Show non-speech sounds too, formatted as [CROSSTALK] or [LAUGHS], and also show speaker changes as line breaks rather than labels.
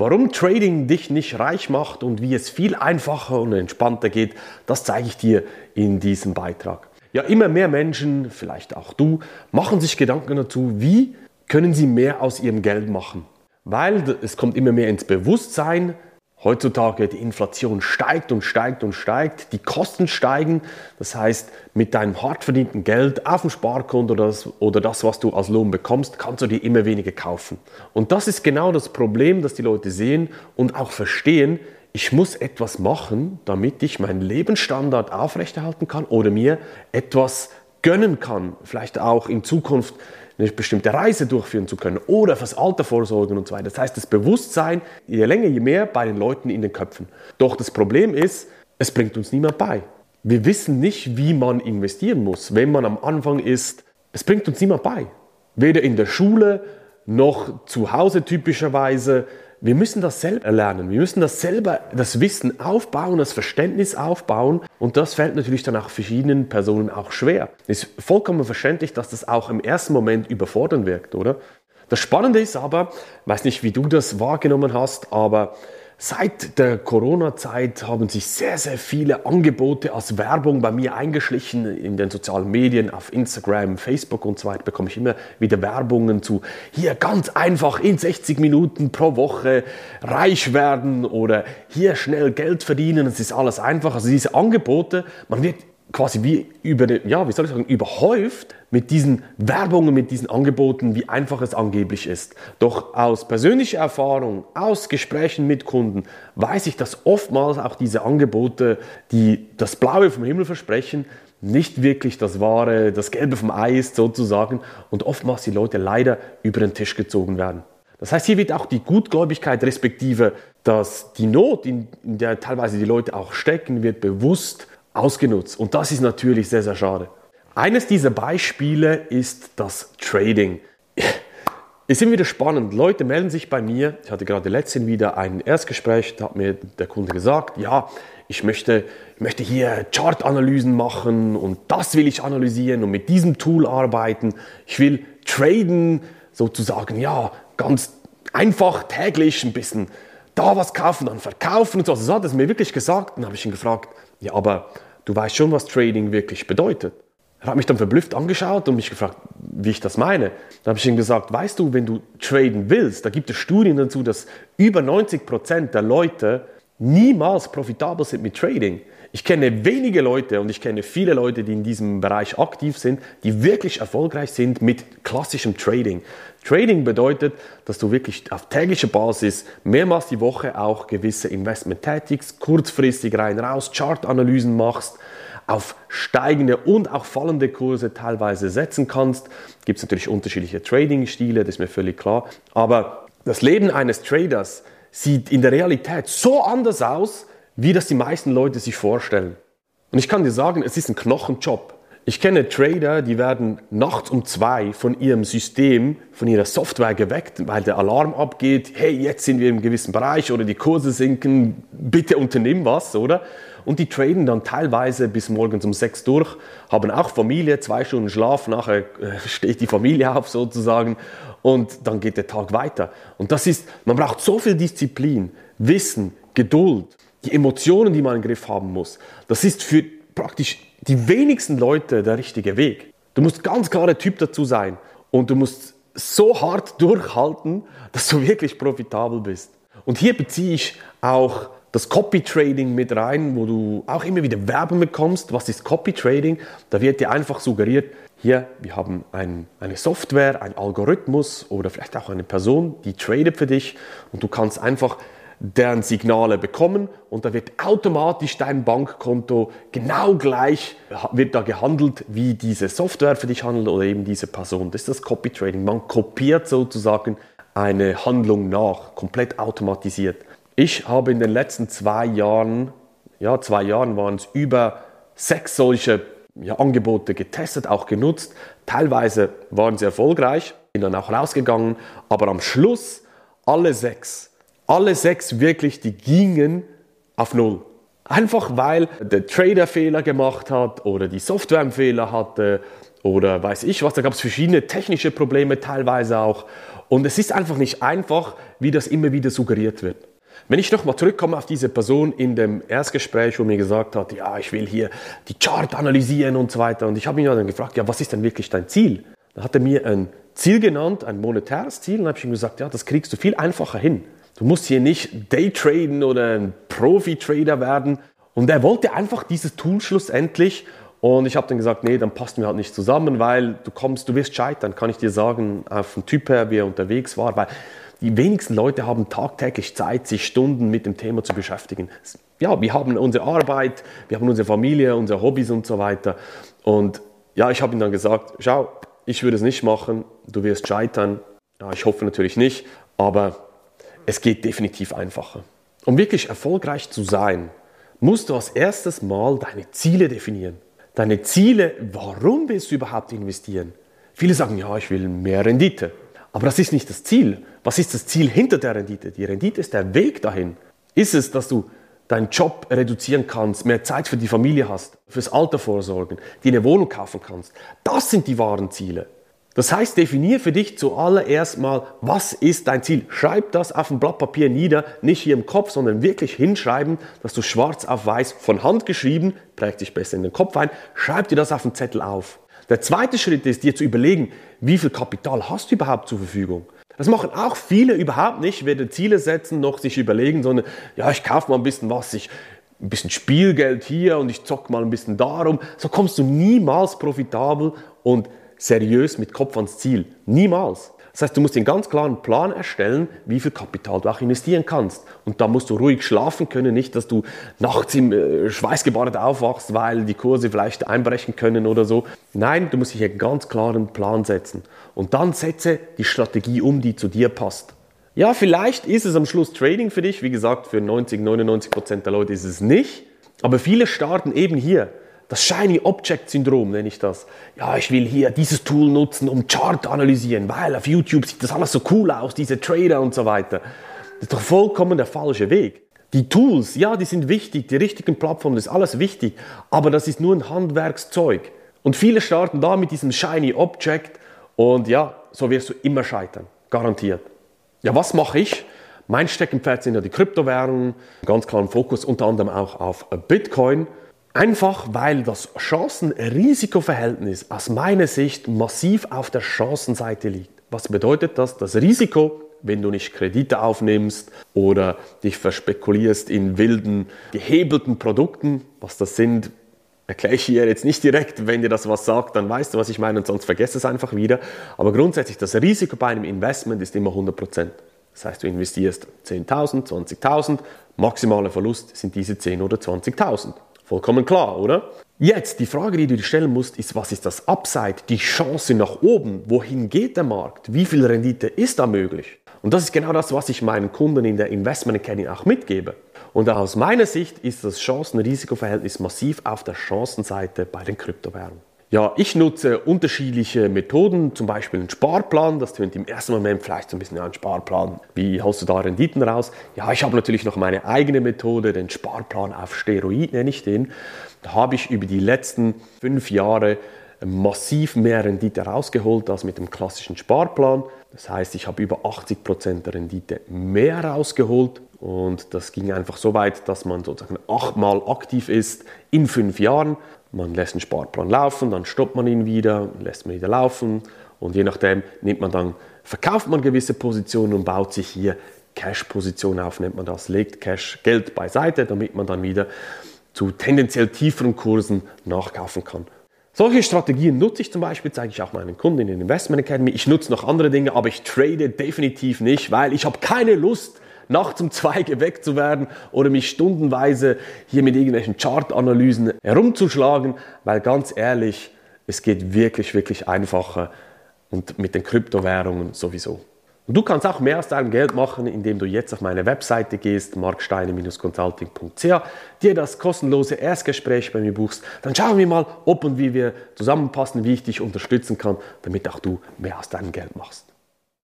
Warum Trading dich nicht reich macht und wie es viel einfacher und entspannter geht, das zeige ich dir in diesem Beitrag. Ja, immer mehr Menschen, vielleicht auch du, machen sich Gedanken dazu, wie können sie mehr aus ihrem Geld machen. Weil es kommt immer mehr ins Bewusstsein, Heutzutage die Inflation steigt und steigt und steigt, die Kosten steigen. Das heißt, mit deinem hart verdienten Geld auf dem Sparkonto oder das, oder das, was du als Lohn bekommst, kannst du dir immer weniger kaufen. Und das ist genau das Problem, das die Leute sehen und auch verstehen. Ich muss etwas machen, damit ich meinen Lebensstandard aufrechterhalten kann oder mir etwas gönnen kann. Vielleicht auch in Zukunft eine bestimmte Reise durchführen zu können oder fürs Alter vorsorgen und so weiter. Das heißt, das Bewusstsein, je länger, je mehr bei den Leuten in den Köpfen. Doch das Problem ist, es bringt uns niemand bei. Wir wissen nicht, wie man investieren muss, wenn man am Anfang ist. Es bringt uns niemand bei. Weder in der Schule noch zu Hause typischerweise wir müssen das selber lernen. Wir müssen das selber, das Wissen aufbauen, das Verständnis aufbauen. Und das fällt natürlich dann auch verschiedenen Personen auch schwer. Es ist vollkommen verständlich, dass das auch im ersten Moment überfordern wirkt, oder? Das Spannende ist aber, weiß nicht, wie du das wahrgenommen hast, aber Seit der Corona-Zeit haben sich sehr, sehr viele Angebote als Werbung bei mir eingeschlichen in den sozialen Medien, auf Instagram, Facebook und so weiter. Bekomme ich immer wieder Werbungen zu hier ganz einfach in 60 Minuten pro Woche reich werden oder hier schnell Geld verdienen. Es ist alles einfach. Also diese Angebote, man wird quasi wie über, ja, wie soll ich sagen, überhäuft mit diesen Werbungen, mit diesen Angeboten, wie einfach es angeblich ist. Doch aus persönlicher Erfahrung, aus Gesprächen mit Kunden, weiß ich, dass oftmals auch diese Angebote, die das Blaue vom Himmel versprechen, nicht wirklich das Wahre, das Gelbe vom Ei ist sozusagen und oftmals die Leute leider über den Tisch gezogen werden. Das heißt, hier wird auch die Gutgläubigkeit respektive, dass die Not, in, der teilweise die Leute auch stecken, wird bewusst ausgenutzt. Und das ist natürlich sehr, sehr schade. Eines dieser Beispiele ist das Trading. [LAUGHS] Es ist wieder spannend. Leute melden sich bei mir. Ich hatte gerade letztens wieder ein Erstgespräch. Da hat mir der Kunde gesagt, ja, ich möchte, ich möchte hier Chartanalysen machen und das will ich analysieren und mit diesem Tool arbeiten. Ich will traden, sozusagen, ja, ganz einfach täglich ein bisschen da was kaufen, dann verkaufen und so. Also so hat es mir wirklich gesagt. Dann habe ich ihn gefragt, ja, aber du weißt schon, was Trading wirklich bedeutet. Er hat mich dann verblüfft angeschaut und mich gefragt, wie ich das meine. Dann habe ich ihm gesagt, weißt du, wenn du traden willst, da gibt es Studien dazu, dass über 90 Prozent der Leute niemals profitabel sind mit Trading. Ich kenne wenige Leute und ich kenne viele Leute, die in diesem Bereich aktiv sind, die wirklich erfolgreich sind mit klassischem Trading. Trading bedeutet, dass du wirklich auf täglicher Basis mehrmals die Woche auch gewisse Investment tätigst, kurzfristig rein raus, Chartanalysen machst, auf steigende und auch fallende Kurse teilweise setzen kannst. Gibt es natürlich unterschiedliche Trading-Stile, das ist mir völlig klar. Aber das Leben eines Traders sieht in der Realität so anders aus, wie das die meisten Leute sich vorstellen. Und ich kann dir sagen, es ist ein Knochenjob. Ich kenne Trader, die werden nachts um zwei von ihrem System, von ihrer Software geweckt, weil der Alarm abgeht, hey, jetzt sind wir im gewissen Bereich oder die Kurse sinken, bitte unternimm was, oder? Und die traden dann teilweise bis morgens um sechs durch, haben auch Familie, zwei Stunden Schlaf, nachher äh, [LAUGHS] steht die Familie auf sozusagen und dann geht der Tag weiter. Und das ist, man braucht so viel Disziplin, Wissen, Geduld die Emotionen, die man im Griff haben muss, das ist für praktisch die wenigsten Leute der richtige Weg. Du musst ganz klar der Typ dazu sein und du musst so hart [LAUGHS] durchhalten, dass du wirklich profitabel bist. Und hier beziehe ich auch das Copy Trading mit rein, wo du auch immer wieder Werbung bekommst. Was ist Copy Trading? Da wird dir einfach suggeriert, hier, wir haben ein, eine Software, ein Algorithmus oder vielleicht auch eine Person, die tradet für dich und du kannst einfach deren Signale bekommen und da wird automatisch dein Bankkonto genau gleich, wird da gehandelt, wie diese Software für dich handelt oder eben diese Person. Das ist das Copy Trading. Man kopiert sozusagen eine Handlung nach, komplett automatisiert. Ich habe in den letzten zwei Jahren, ja, zwei Jahren waren es über sechs solche ja, Angebote getestet, auch genutzt. Teilweise waren sie erfolgreich, bin dann auch rausgegangen, aber am Schluss alle sechs alle sechs wirklich, die gingen auf Null. Einfach weil der Trader Fehler gemacht hat oder die Software einen Fehler hatte oder weiß ich was. Da gab es verschiedene technische Probleme teilweise auch. Und es ist einfach nicht einfach, wie das immer wieder suggeriert wird. Wenn ich nochmal zurückkomme auf diese Person in dem Erstgespräch, wo mir gesagt hat, ja, ich will hier die Chart analysieren und so weiter. Und ich habe ihn dann gefragt, ja, was ist denn wirklich dein Ziel? Da hat er mir ein Ziel genannt, ein monetäres Ziel. Und dann habe ich ihm gesagt, ja, das kriegst du viel einfacher hin. Du musst hier nicht Daytraden oder ein Profi-Trader werden. Und er wollte einfach dieses Tool schlussendlich. Und ich habe dann gesagt, nee, dann passt mir halt nicht zusammen, weil du kommst, du wirst scheitern, kann ich dir sagen, auf den Typ her, wie er unterwegs war. Weil die wenigsten Leute haben tagtäglich Zeit, sich Stunden mit dem Thema zu beschäftigen. Ja, wir haben unsere Arbeit, wir haben unsere Familie, unsere Hobbys und so weiter. Und ja, ich habe ihm dann gesagt, schau, ich würde es nicht machen, du wirst scheitern. Ja, ich hoffe natürlich nicht, aber es geht definitiv einfacher. Um wirklich erfolgreich zu sein, musst du als erstes mal deine Ziele definieren. Deine Ziele, warum willst du überhaupt investieren? Viele sagen, ja, ich will mehr Rendite. Aber das ist nicht das Ziel. Was ist das Ziel hinter der Rendite? Die Rendite ist der Weg dahin. Ist es, dass du deinen Job reduzieren kannst, mehr Zeit für die Familie hast, fürs Alter vorsorgen, dir eine Wohnung kaufen kannst? Das sind die wahren Ziele. Das heißt, definier für dich zuallererst mal, was ist dein Ziel? Schreib das auf ein Blatt Papier nieder, nicht hier im Kopf, sondern wirklich hinschreiben, dass du schwarz auf weiß von Hand geschrieben, prägt sich besser in den Kopf ein, schreib dir das auf den Zettel auf. Der zweite Schritt ist, dir zu überlegen, wie viel Kapital hast du überhaupt zur Verfügung? Das machen auch viele überhaupt nicht, weder Ziele setzen noch sich überlegen, sondern ja, ich kaufe mal ein bisschen was, ich ein bisschen Spielgeld hier und ich zock mal ein bisschen darum. So kommst du niemals profitabel und seriös mit Kopf ans Ziel. Niemals. Das heißt, du musst einen ganz klaren Plan erstellen, wie viel Kapital du auch investieren kannst. Und da musst du ruhig schlafen können, nicht, dass du nachts im äh, Schweißgebadet aufwachst, weil die Kurse vielleicht einbrechen können oder so. Nein, du musst dich einen ganz klaren Plan setzen. Und dann setze die Strategie um, die zu dir passt. Ja, vielleicht ist es am Schluss Trading für dich. Wie gesagt, für 90, 99 Prozent der Leute ist es nicht. Aber viele starten eben hier. Das Shiny Object Syndrom nenne ich das. Ja, ich will hier dieses Tool nutzen, um Chart analysieren, weil auf YouTube sieht das alles so cool aus, diese Trader und so weiter. Das ist doch vollkommen der falsche Weg. Die Tools, ja, die sind wichtig, die richtigen Plattformen, das ist alles wichtig, aber das ist nur ein Handwerkszeug. Und viele starten da mit diesem Shiny Object und ja, so wirst du immer scheitern, garantiert. Ja, was mache ich? Mein Steckenpferd sind ja die Kryptowährungen, ganz klaren Fokus unter anderem auch auf Bitcoin. Einfach weil das Chancen-Risiko-Verhältnis aus meiner Sicht massiv auf der Chancenseite liegt. Was bedeutet das? Das Risiko, wenn du nicht Kredite aufnimmst oder dich verspekulierst in wilden, gehebelten Produkten, was das sind, erkläre ich hier jetzt nicht direkt. Wenn dir das was sagt, dann weißt du, was ich meine und sonst vergesse es einfach wieder. Aber grundsätzlich, das Risiko bei einem Investment ist immer 100%. Das heißt, du investierst 10.000, 20.000, maximaler Verlust sind diese 10 oder 20.000. Vollkommen klar, oder? Jetzt, die Frage, die du dir stellen musst, ist, was ist das Upside, die Chance nach oben? Wohin geht der Markt? Wie viel Rendite ist da möglich? Und das ist genau das, was ich meinen Kunden in der Investment Academy auch mitgebe. Und aus meiner Sicht ist das Chancen-Risiko-Verhältnis massiv auf der Chancenseite bei den Kryptowährungen. Ja, ich nutze unterschiedliche Methoden, zum Beispiel einen Sparplan. Das tönt im ersten Moment vielleicht so ein bisschen ein Sparplan. Wie holst du da Renditen raus? Ja, ich habe natürlich noch meine eigene Methode, den Sparplan auf Steroid nenne ich den. Da habe ich über die letzten fünf Jahre massiv mehr Rendite rausgeholt als mit dem klassischen Sparplan. Das heißt, ich habe über 80 Prozent der Rendite mehr rausgeholt und das ging einfach so weit, dass man sozusagen achtmal aktiv ist in fünf Jahren man lässt einen Sportplan laufen, dann stoppt man ihn wieder, lässt man wieder laufen und je nachdem nimmt man dann, verkauft man gewisse Positionen und baut sich hier Cash-Positionen auf, nennt man das, legt Cash, Geld beiseite, damit man dann wieder zu tendenziell tieferen Kursen nachkaufen kann. Solche Strategien nutze ich zum Beispiel, zeige ich auch meinen Kunden in den Investment Academy. Ich nutze noch andere Dinge, aber ich trade definitiv nicht, weil ich habe keine Lust, nachts um zwei geweckt zu werden oder mich stundenweise hier mit irgendwelchen Chartanalysen herumzuschlagen, weil ganz ehrlich, es geht wirklich, wirklich einfacher und mit den Kryptowährungen sowieso. Und du kannst auch mehr aus deinem Geld machen, indem du jetzt auf meine Webseite gehst, marksteine-consulting.ch, dir das kostenlose Erstgespräch bei mir buchst. Dann schauen wir mal, ob und wie wir zusammenpassen, wie ich dich unterstützen kann, damit auch du mehr aus deinem Geld machst.